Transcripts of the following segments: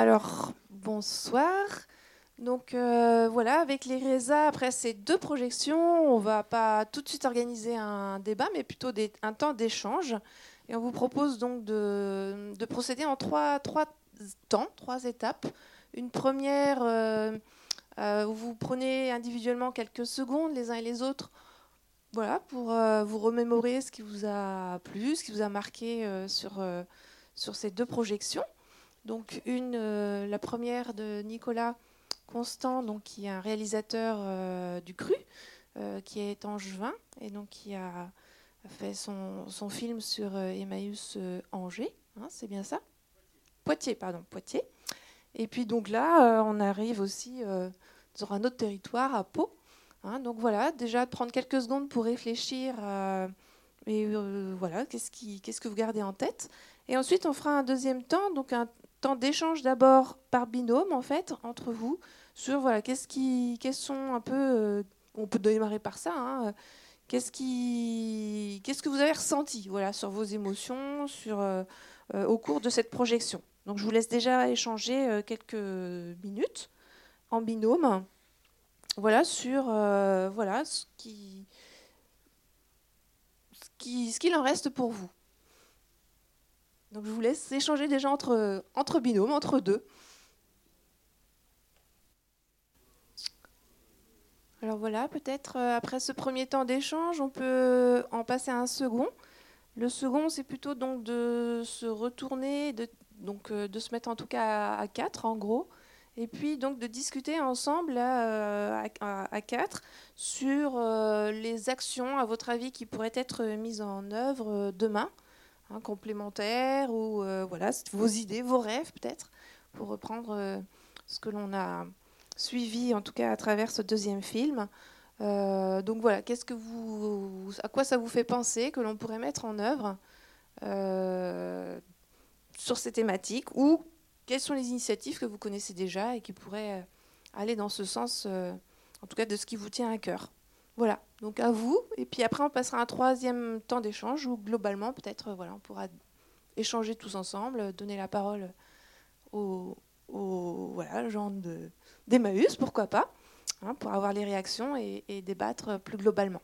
Alors, bonsoir. Donc euh, voilà, avec les RESA, après ces deux projections, on va pas tout de suite organiser un débat, mais plutôt un temps d'échange. Et on vous propose donc de, procéder en trois, temps, trois étapes. Une première euh, euh, où vous prenez individuellement quelques secondes les uns et les autres voilà, pour vous remémorer ce qui vous a plu, ce qui vous a marqué sur, sur ces deux projections. Donc une, la première de Nicolas Constant, donc, qui est un réalisateur euh, du Cru, euh, qui est angevin et donc qui a fait son, son film sur euh, Emmaüs Angers, hein, c'est bien ça? Poitiers, pardon, Poitiers. Et puis donc là, on arrive aussi sur un autre territoire, à Pau. Hein. donc voilà, déjà prendre quelques secondes pour réfléchir. et voilà, qu'est-ce, qui, qu'est-ce que vous gardez en tête? Et ensuite, on fera un deuxième temps, donc un temps d'échange d'abord par binôme, en fait, entre vous, sur voilà, qu'est-ce qui, quels sont un peu, euh, on peut démarrer par ça. Hein, qu'est-ce qui, qu'est-ce que vous avez ressenti, voilà, sur vos émotions, sur euh, euh, au cours de cette projection? Donc je vous laisse déjà échanger quelques minutes en binôme, voilà, sur voilà ce qui, ce qui, ce qu'il en reste pour vous. Donc je vous laisse échanger déjà entre, binômes, entre deux. Alors voilà, peut-être euh, après ce premier temps d'échange, on peut en passer à un second. Le second, c'est plutôt donc de se retourner, de, donc euh, de se mettre en tout cas à, quatre en gros, et puis donc de discuter ensemble euh, à, quatre sur les actions, à votre avis, qui pourraient être mises en œuvre demain, hein, complémentaires ou voilà vos idées, vos rêves peut-être, pour reprendre ce que l'on a suivi, en tout cas à travers ce deuxième film. Euh, donc voilà, qu'est-ce que vous, à quoi ça vous fait penser que l'on pourrait mettre en œuvre euh, sur ces thématiques ou quelles sont les initiatives que vous connaissez déjà et qui pourraient aller dans ce sens, euh, en tout cas de ce qui vous tient à cœur? Voilà, donc à vous. Et puis après, on passera un troisième temps d'échange où globalement, peut-être, voilà, on pourra échanger tous ensemble, donner la parole aux, aux voilà, gens de d'Emmaüs, pourquoi pas, hein, pour avoir les réactions et, débattre plus globalement.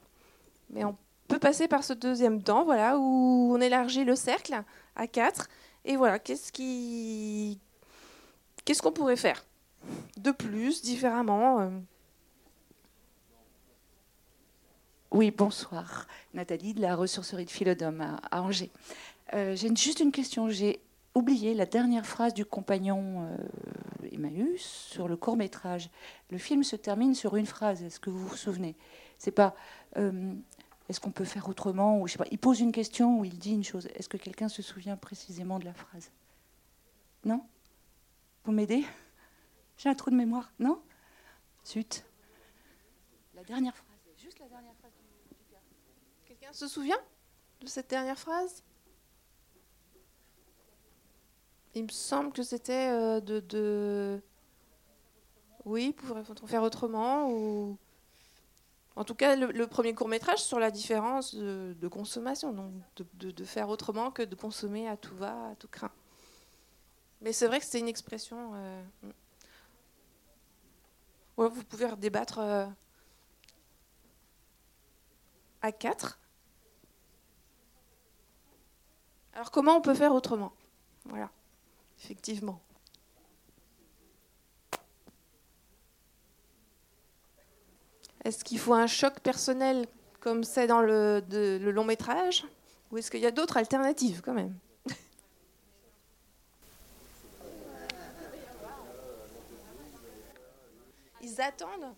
Mais on peut passer par ce deuxième temps, voilà, où on élargit le cercle à quatre. Et voilà, qu'est-ce qui, qu'est-ce qu'on pourrait faire de plus, différemment euh Oui, bonsoir. Nathalie de la ressourcerie de Philodome à, Angers. Euh, j'ai juste une question. J'ai oublié la dernière phrase du compagnon euh, Emmaüs sur le court métrage. Le film se termine sur une phrase. Est-ce que vous vous souvenez? C'est pas. Euh, est-ce qu'on peut faire autrement. Il pose une question ou il dit une chose. Est-ce que quelqu'un se souvient précisément de la phrase? Non? Vous m'aidez? J'ai un trou de mémoire. Non? Zut. La dernière phrase. Juste la dernière phrase. Se souvient de cette dernière phrase? Il me semble que c'était euh, de, de, Oui, pourrait-on faire autrement ou... En tout cas, le, premier court métrage sur la différence de, consommation, donc de, faire autrement que de consommer à tout va, à tout craint. Mais c'est vrai que c'est une expression. Euh, vous pouvez débattre euh, à quatre. Alors comment on peut faire autrement? Voilà. Effectivement. Est-ce qu'il faut un choc personnel comme c'est dans le, long métrage? Ou est-ce qu'il y a d'autres alternatives quand même? Ils attendent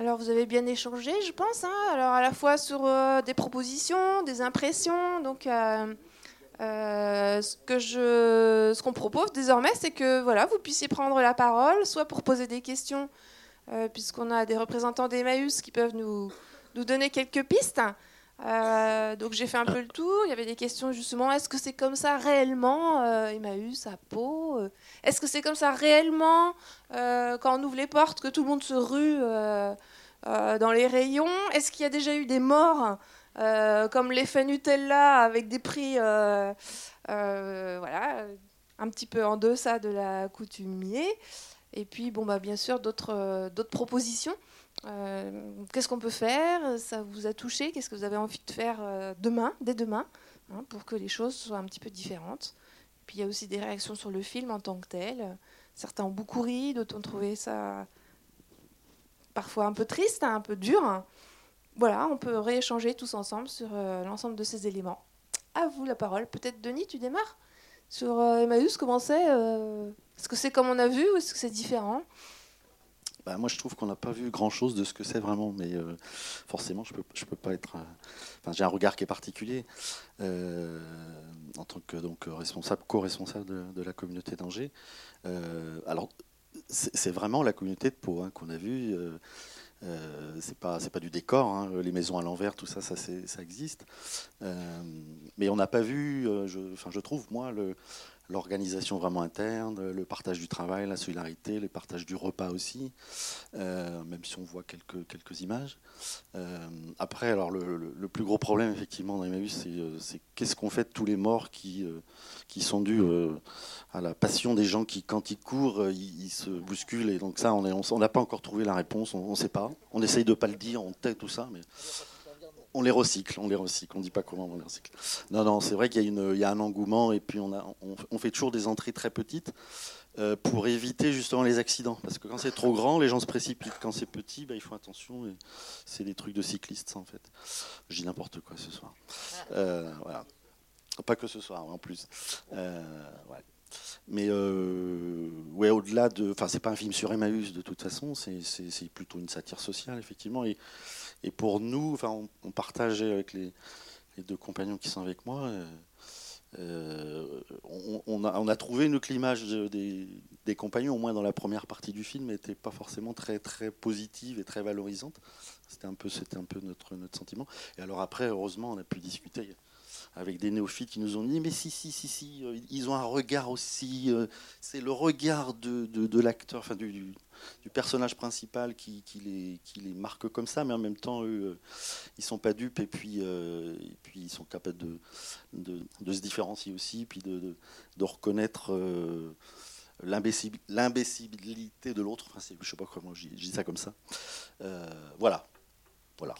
Alors vous avez bien échangé, je pense. Hein. Alors à la fois sur euh, des propositions, des impressions. Donc euh, euh, ce que ce qu'on propose désormais, c'est que voilà, vous puissiez prendre la parole, soit pour poser des questions, puisqu'on a des représentants d'Emmaüs qui peuvent nous donner quelques pistes. Donc j'ai fait un peu le tour. Il y avait des questions justement. Est-ce que c'est comme ça réellement, Emmaüs à Pau Est-ce que c'est comme ça réellement quand on ouvre les portes que tout le monde se rue euh, dans les rayons? Est-ce qu'il y a déjà eu des morts comme l'effet Nutella avec des prix voilà, un petit peu en deçà de la coutumier? Et puis, bon, bah, bien sûr, d'autres propositions. Qu'est-ce qu'on peut faire? Ça vous a touché? Qu'est-ce que vous avez envie de faire demain, dès demain, hein, pour que les choses soient un petit peu différentes? Puis il y a aussi des réactions sur le film en tant que tel. Certains ont beaucoup ri, d'autres ont trouvé ça parfois un peu triste, hein, un peu dur. Voilà, on peut rééchanger tous ensemble sur euh, l'ensemble de ces éléments. À vous la parole. Peut-être Denis, tu démarres? Sur euh, Emmaüs. Comment c'est euh, Est-ce que c'est comme on a vu ou est-ce que c'est différent? Bah, moi, je trouve qu'on n'a pas vu grand-chose de ce que c'est vraiment, mais euh, forcément, je peux, je peux pas être. Euh, enfin, j'ai un regard qui est particulier euh, en tant que donc responsable, co-responsable de, la communauté d'Angers. alors, c'est vraiment la communauté de Pau hein, qu'on a vue. Euh, c'est pas c'est pas du décor, hein, les maisons à l'envers, tout ça, ça, existe. mais on n'a pas vu, je trouve moi le, l'organisation vraiment interne, le partage du travail, la solidarité, le partage du repas aussi, euh, même si on voit quelques, quelques images. Euh, après, alors le, plus gros problème effectivement dans Emmaüs, euh, c'est qu'est-ce qu'on fait de tous les morts qui, qui sont dus à la passion des gens qui, quand ils courent, ils, se bousculent. Et donc ça, on n'a on, pas encore trouvé la réponse, on ne sait pas. On essaye de pas le dire, on tait tout ça, mais on les recycle, on les recycle, on dit pas comment on les recycle. Non, non, c'est vrai qu'il y, a un engouement et puis on, a, on, fait toujours des entrées très petites euh, pour éviter justement les accidents. Parce que quand c'est trop grand, les gens se précipitent. Quand c'est petit, bah, il faut attention. Et c'est des trucs de cyclistes en fait. Je dis n'importe quoi ce soir. Euh, voilà. Pas que ce soir, en plus. Euh, Mais ouais, au-delà de, enfin, c'est pas un film sur Emmaüs de toute façon. C'est plutôt une satire sociale effectivement. Et et pour nous, enfin, on, partageait avec les, deux compagnons qui sont avec moi. Euh, euh, on, a, trouvé que l'image des, compagnons, au moins dans la première partie du film, n'était pas forcément très, très positive et très valorisante. C'était un peu, c'était un peu notre, notre sentiment. Et alors après, heureusement, on a pu discuter avec des néophytes qui nous ont dit mais si si si si euh, ils ont un regard aussi c'est le regard de, de, l'acteur enfin du, du personnage principal qui, les, qui, les, marque comme ça, mais en même temps, eux, euh, ils sont pas dupes et puis, euh, et puis ils sont capables de, de, se différencier aussi, puis de, de reconnaître euh, l'imbécilité de l'autre. Enfin, je sais pas comment je dis, ça comme ça. voilà. voilà.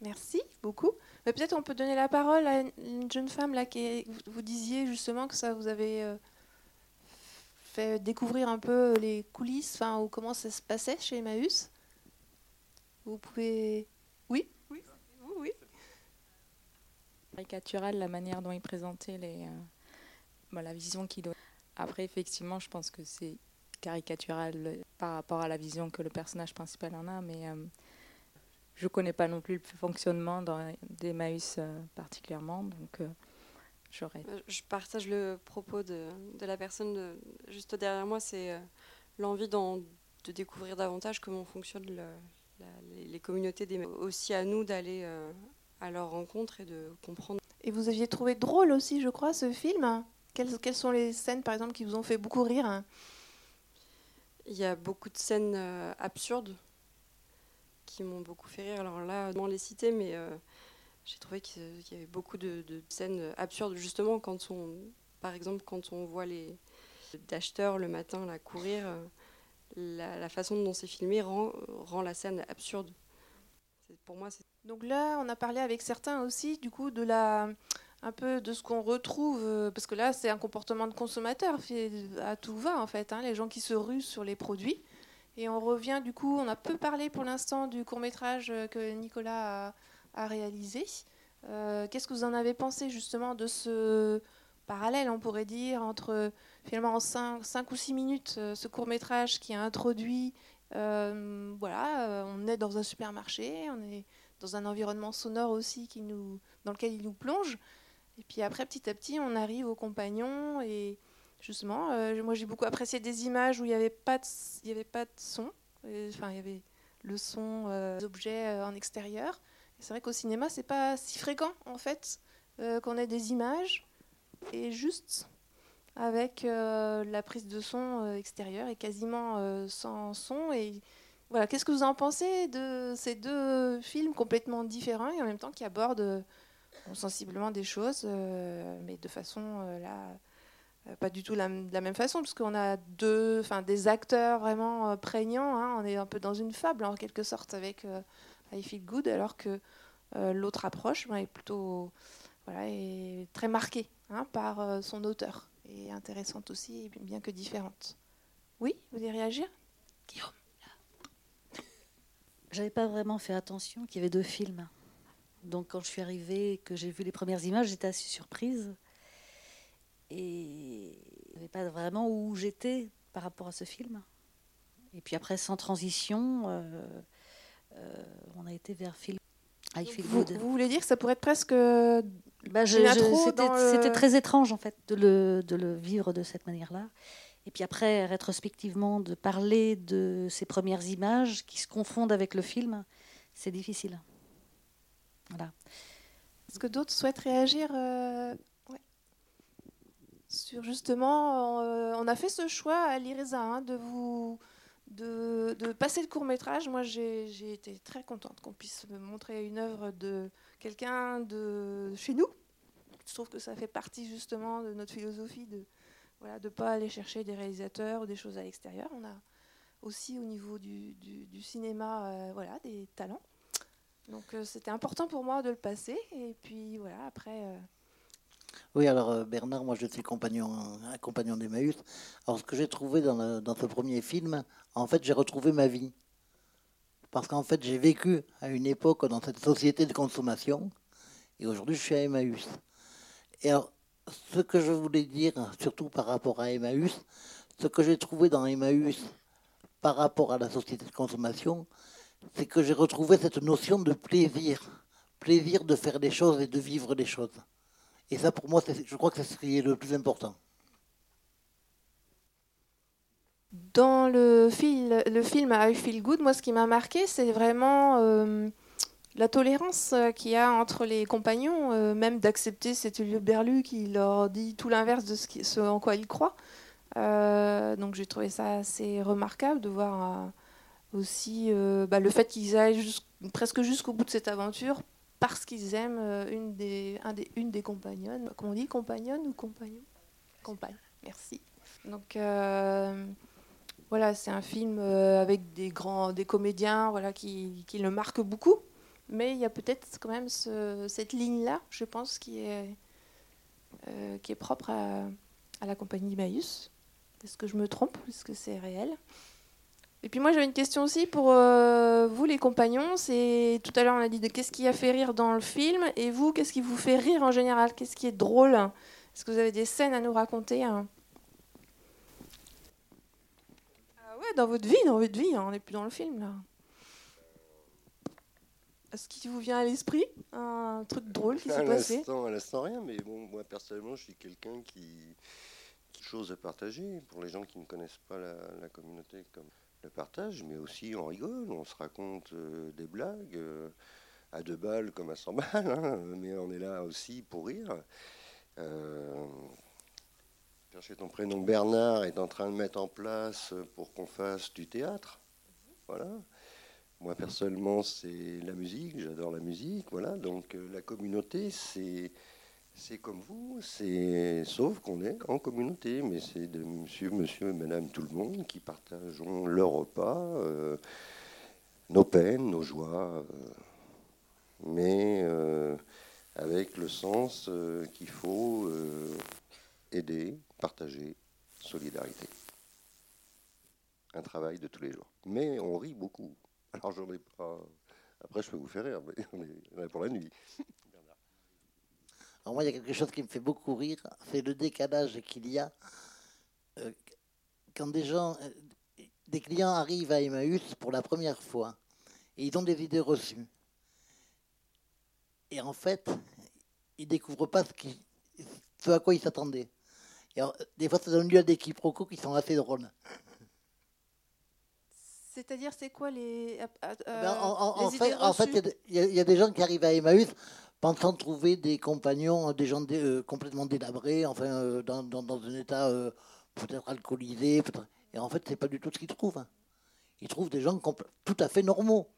Merci beaucoup. Peut-être on peut donner la parole à une jeune femme là qui vous disiez justement que ça vous avait fait découvrir un peu les coulisses, enfin, ou comment ça se passait chez Emmaüs. Vous pouvez. Oui? Oui, oui. Caricatural, la manière dont il présentait les, euh, la vision qu'il donne. Après, effectivement, je pense que c'est caricatural par rapport à la vision que le personnage principal en a, mais euh, je connais pas non plus le fonctionnement d'Emmaüs euh, particulièrement, donc euh, je partage le propos de, la personne juste derrière moi, c'est euh, l'envie de découvrir davantage comment fonctionnent les, communautés, des, aussi à nous d'aller euh, à leur rencontre et de comprendre. Et vous aviez trouvé drôle aussi, je crois, ce film. Quelles, quelles sont les scènes, par exemple, qui vous ont fait beaucoup rire? Il y a beaucoup de scènes absurdes qui m'ont beaucoup fait rire. Alors là, vais les citer, mais j'ai trouvé qu'il y avait beaucoup de, scènes absurdes, justement, quand on, par exemple, quand on voit les acheteurs le matin là, courir, euh, la, façon dont c'est filmé rend, rend la scène absurde. Pour moi, Donc là, on a parlé avec certains aussi, du coup, de la un peu de ce qu'on retrouve, euh, parce que là, c'est un comportement de consommateur à tout va, en fait, hein, les gens qui se rusent sur les produits. Et on revient, du coup, on a peu parlé pour l'instant du court métrage que Nicolas a à réaliser. Euh, qu'est-ce que vous en avez pensé justement de ce parallèle, on pourrait dire, entre finalement en 5, ou 6 minutes, euh, ce court métrage qui a introduit, euh, voilà, on est dans un supermarché, on est dans un environnement sonore aussi dans lequel il nous plonge. Et puis après, petit à petit, on arrive aux compagnons. Et justement, moi j'ai beaucoup apprécié des images où il n'y avait, pas de, il y avait pas de son. Enfin, il y avait le son des objets en extérieur. C'est vrai qu'au cinéma, c'est pas si fréquent en fait euh, qu'on ait des images et juste avec euh, la prise de son euh, extérieure et quasiment sans son et voilà, qu'est-ce que vous en pensez de ces deux films complètement différents et en même temps qui abordent sensiblement des choses, mais de façon là pas du tout de la même façon, puisqu'on a deux, enfin des acteurs vraiment prégnants. Hein. on est un peu dans une fable en quelque sorte avec I Feel Good, alors que l'autre approche est plutôt voilà, est très marquée hein, par son auteur et intéressante aussi, bien que différente. Oui, vous voulez réagir? Guillaume J'avais pas vraiment fait attention qu'il y avait deux films. Donc quand je suis arrivée et que j'ai vu les premières images, j'étais assez surprise. Et je ne savais pas vraiment où j'étais par rapport à ce film. Et puis après, sans transition, euh, euh, on a été vers film. vous, vous, voulez dire que ça pourrait être presque bah, C'était très étrange en fait de le, de le vivre de cette manière-là. Et puis après, rétrospectivement, de parler de ces premières images qui se confondent avec le film, c'est difficile. Voilà. Est-ce que d'autres souhaitent réagir euh, sur justement, euh, on a fait ce choix à l'IRESA hein, de vous de, passer le court métrage. Moi, j'ai été très contente qu'on puisse me montrer une œuvre de quelqu'un de chez nous. Je trouve que ça fait partie justement de notre philosophie de voilà, de pas aller chercher des réalisateurs ou des choses à l'extérieur. On a aussi au niveau du, cinéma euh, voilà, des talents. Donc euh, c'était important pour moi de le passer. Et puis voilà, après. Oui, alors Bernard, moi je suis compagnon, compagnon d'Emmaüs. Alors ce que j'ai trouvé dans, dans ce premier film, en fait j'ai retrouvé ma vie. Parce qu'en fait j'ai vécu à une époque dans cette société de consommation. Et aujourd'hui je suis à Emmaüs. Et alors, ce que je voulais dire, surtout par rapport à Emmaüs, ce que j'ai trouvé dans Emmaüs par rapport à la société de consommation, c'est que j'ai retrouvé cette notion de plaisir, plaisir de faire des choses et de vivre des choses. Et ça, pour moi, je crois que c'est ce qui est le plus important. Dans le, film, le film I Feel Good, moi, ce qui m'a marqué, c'est vraiment euh, la tolérance euh, qu'il y a entre les compagnons, euh, même d'accepter cet lieu berlu qui leur dit tout l'inverse de ce, en quoi ils croient. Donc j'ai trouvé ça assez remarquable de voir aussi bah, le fait qu'ils aillent presque jusqu'au bout de cette aventure parce qu'ils aiment une des, une des compagnonnes. Comment on dit Compagnonne ou compagnon Compagne, merci. Donc voilà, c'est un film avec des grands des comédiens voilà, qui, qui le marquent beaucoup. Mais il y a peut-être quand même cette ligne-là, je pense, qui est, euh, qui est propre à, la compagnie Emmaüs. Est-ce que je me trompe? Est-ce que c'est réel? Et puis moi, j'avais une question aussi pour euh, vous, les compagnons. C'est Tout à l'heure, on a dit de qu'est-ce qui a fait rire dans le film. Et vous, qu'est-ce qui vous fait rire en général? Qu'est-ce qui est drôle? Est-ce que vous avez des scènes à nous raconter hein? Ah ouais, dans votre vie, dans votre vie, hein, on n'est plus dans le film là. Est-ce qu'il vous vient à l'esprit un truc drôle qui s'est passé? À l'instant, rien, mais bon, moi personnellement, je suis quelqu'un qui, qui chose à partager. Pour les gens qui ne connaissent pas la, communauté comme le partage, mais aussi on rigole, on se raconte euh, des blagues euh, à deux balles comme à 100 balles, hein, mais on est là aussi pour rire. Euh, chercher ton prénom Bernard est en train de mettre en place pour qu'on fasse du théâtre. Voilà. Moi, personnellement, c'est la musique, j'adore la musique, voilà. Donc, euh, la communauté, c'est. C'est comme vous, sauf qu'on est en communauté, mais c'est de monsieur, monsieur et madame tout le monde qui partageons leur repas, euh, nos peines, nos joies, euh, mais avec le sens qu'il faut aider, partager, solidarité. Un travail de tous les jours. Mais on rit beaucoup. Alors j'en ai pas. Après, je peux vous faire rire, mais on est pour la nuit. Alors moi, il y a quelque chose qui me fait beaucoup rire, c'est le décalage qu'il y a euh, quand des gens, euh, des clients arrivent à Emmaüs pour la première fois et ils ont des idées reçues. Et en fait, ils découvrent pas ce, qui, ce à quoi ils s'attendaient. Et des fois, ça donne lieu à des quiproquos qui sont assez drôles. C'est-à-dire, c'est quoi les. Euh, ben, en, fait, en fait, il y, a des gens qui arrivent à Emmaüs pensant trouver des compagnons, des gens euh, complètement délabrés, enfin, dans, dans, un état peut-être alcoolisé. et en fait, c'est pas du tout ce qu'ils trouvent. Hein. ils trouvent des gens tout à fait normaux.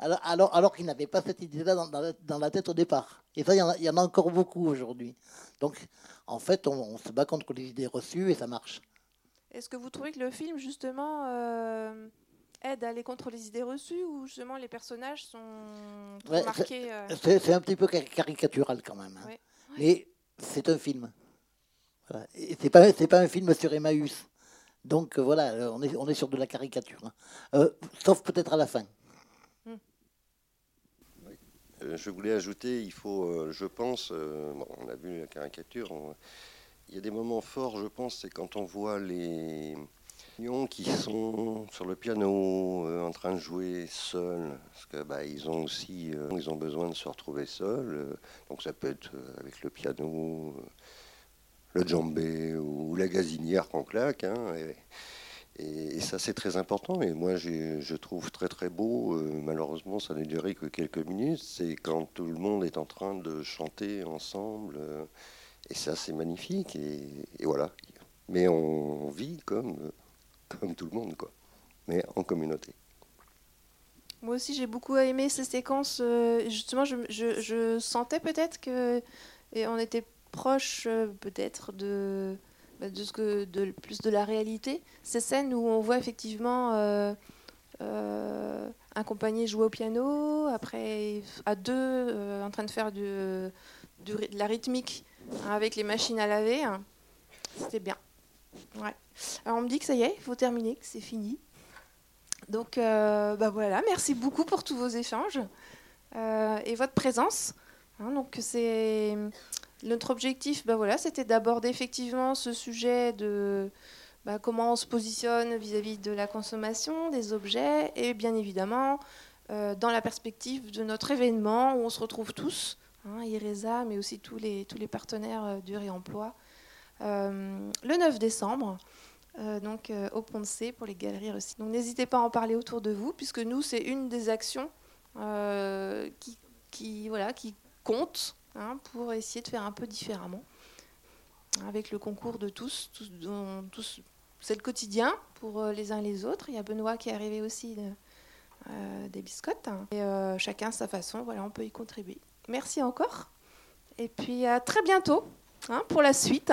Alors, alors, qu'ils n'avaient pas cette idée-là dans, la tête au départ. Et ça, il y, en a, encore beaucoup aujourd'hui. Donc, en fait, on, se bat contre les idées reçues et ça marche. Est-ce que vous trouvez que le film, justement, euh, aide à aller contre les idées reçues ou justement les personnages sont marqués euh C'est un petit peu caricatural quand même. Hein. Mais c'est un film. Voilà. C'est pas, pas un film sur Emmaüs. Donc euh, voilà, euh, on est, on est sur de la caricature. Hein. sauf peut-être à la fin. Hmm. Je voulais ajouter, il faut, je pense, on a vu la caricature, il y a des moments forts, je pense, c'est quand on voit les, qui sont sur le piano euh, en train de jouer seuls, parce que bah, ils ont aussi euh, ils ont besoin de se retrouver seuls. Euh, donc ça peut être avec le piano, le djembé ou la gazinière qu'on claque. Hein, et, ça c'est très important. Et moi je trouve très très beau. malheureusement ça n'a duré que quelques minutes. C'est quand tout le monde est en train de chanter ensemble. et ça c'est magnifique. Et voilà. Mais on vit comme comme tout le monde, quoi. Mais en communauté. Moi aussi, j'ai beaucoup aimé ces séquences. Euh, justement, je, sentais peut-être que on était proche, euh, peut-être de, bah, de plus de la réalité. Ces scènes où on voit effectivement euh, un compagnie jouer au piano, après à deux en train de faire du, de la rythmique hein, avec les machines à laver. Hein. C'était bien. Alors on me dit que ça y est, il faut terminer, que c'est fini. Donc euh, bah voilà, merci beaucoup pour tous vos échanges euh, et votre présence. Hein, donc c'est notre objectif, bah voilà, c'était d'aborder effectivement ce sujet de bah, comment on se positionne vis-à-vis de la consommation des objets et bien évidemment euh, dans la perspective de notre événement où on se retrouve tous, hein, IRESA, mais aussi tous les, tous les partenaires du réemploi, le 9 décembre. Euh, donc euh, au Pont de C pour les galeries aussi. Donc n'hésitez pas à en parler autour de vous, puisque nous, c'est une des actions euh, qui, voilà, qui compte hein, pour essayer de faire un peu différemment. Avec le concours de tous, tous, tous c'est le quotidien pour les uns et les autres. Il y a Benoît qui est arrivé aussi des biscottes. Hein. Et chacun sa façon, voilà, on peut y contribuer. Merci encore. Et puis à très bientôt hein, pour la suite.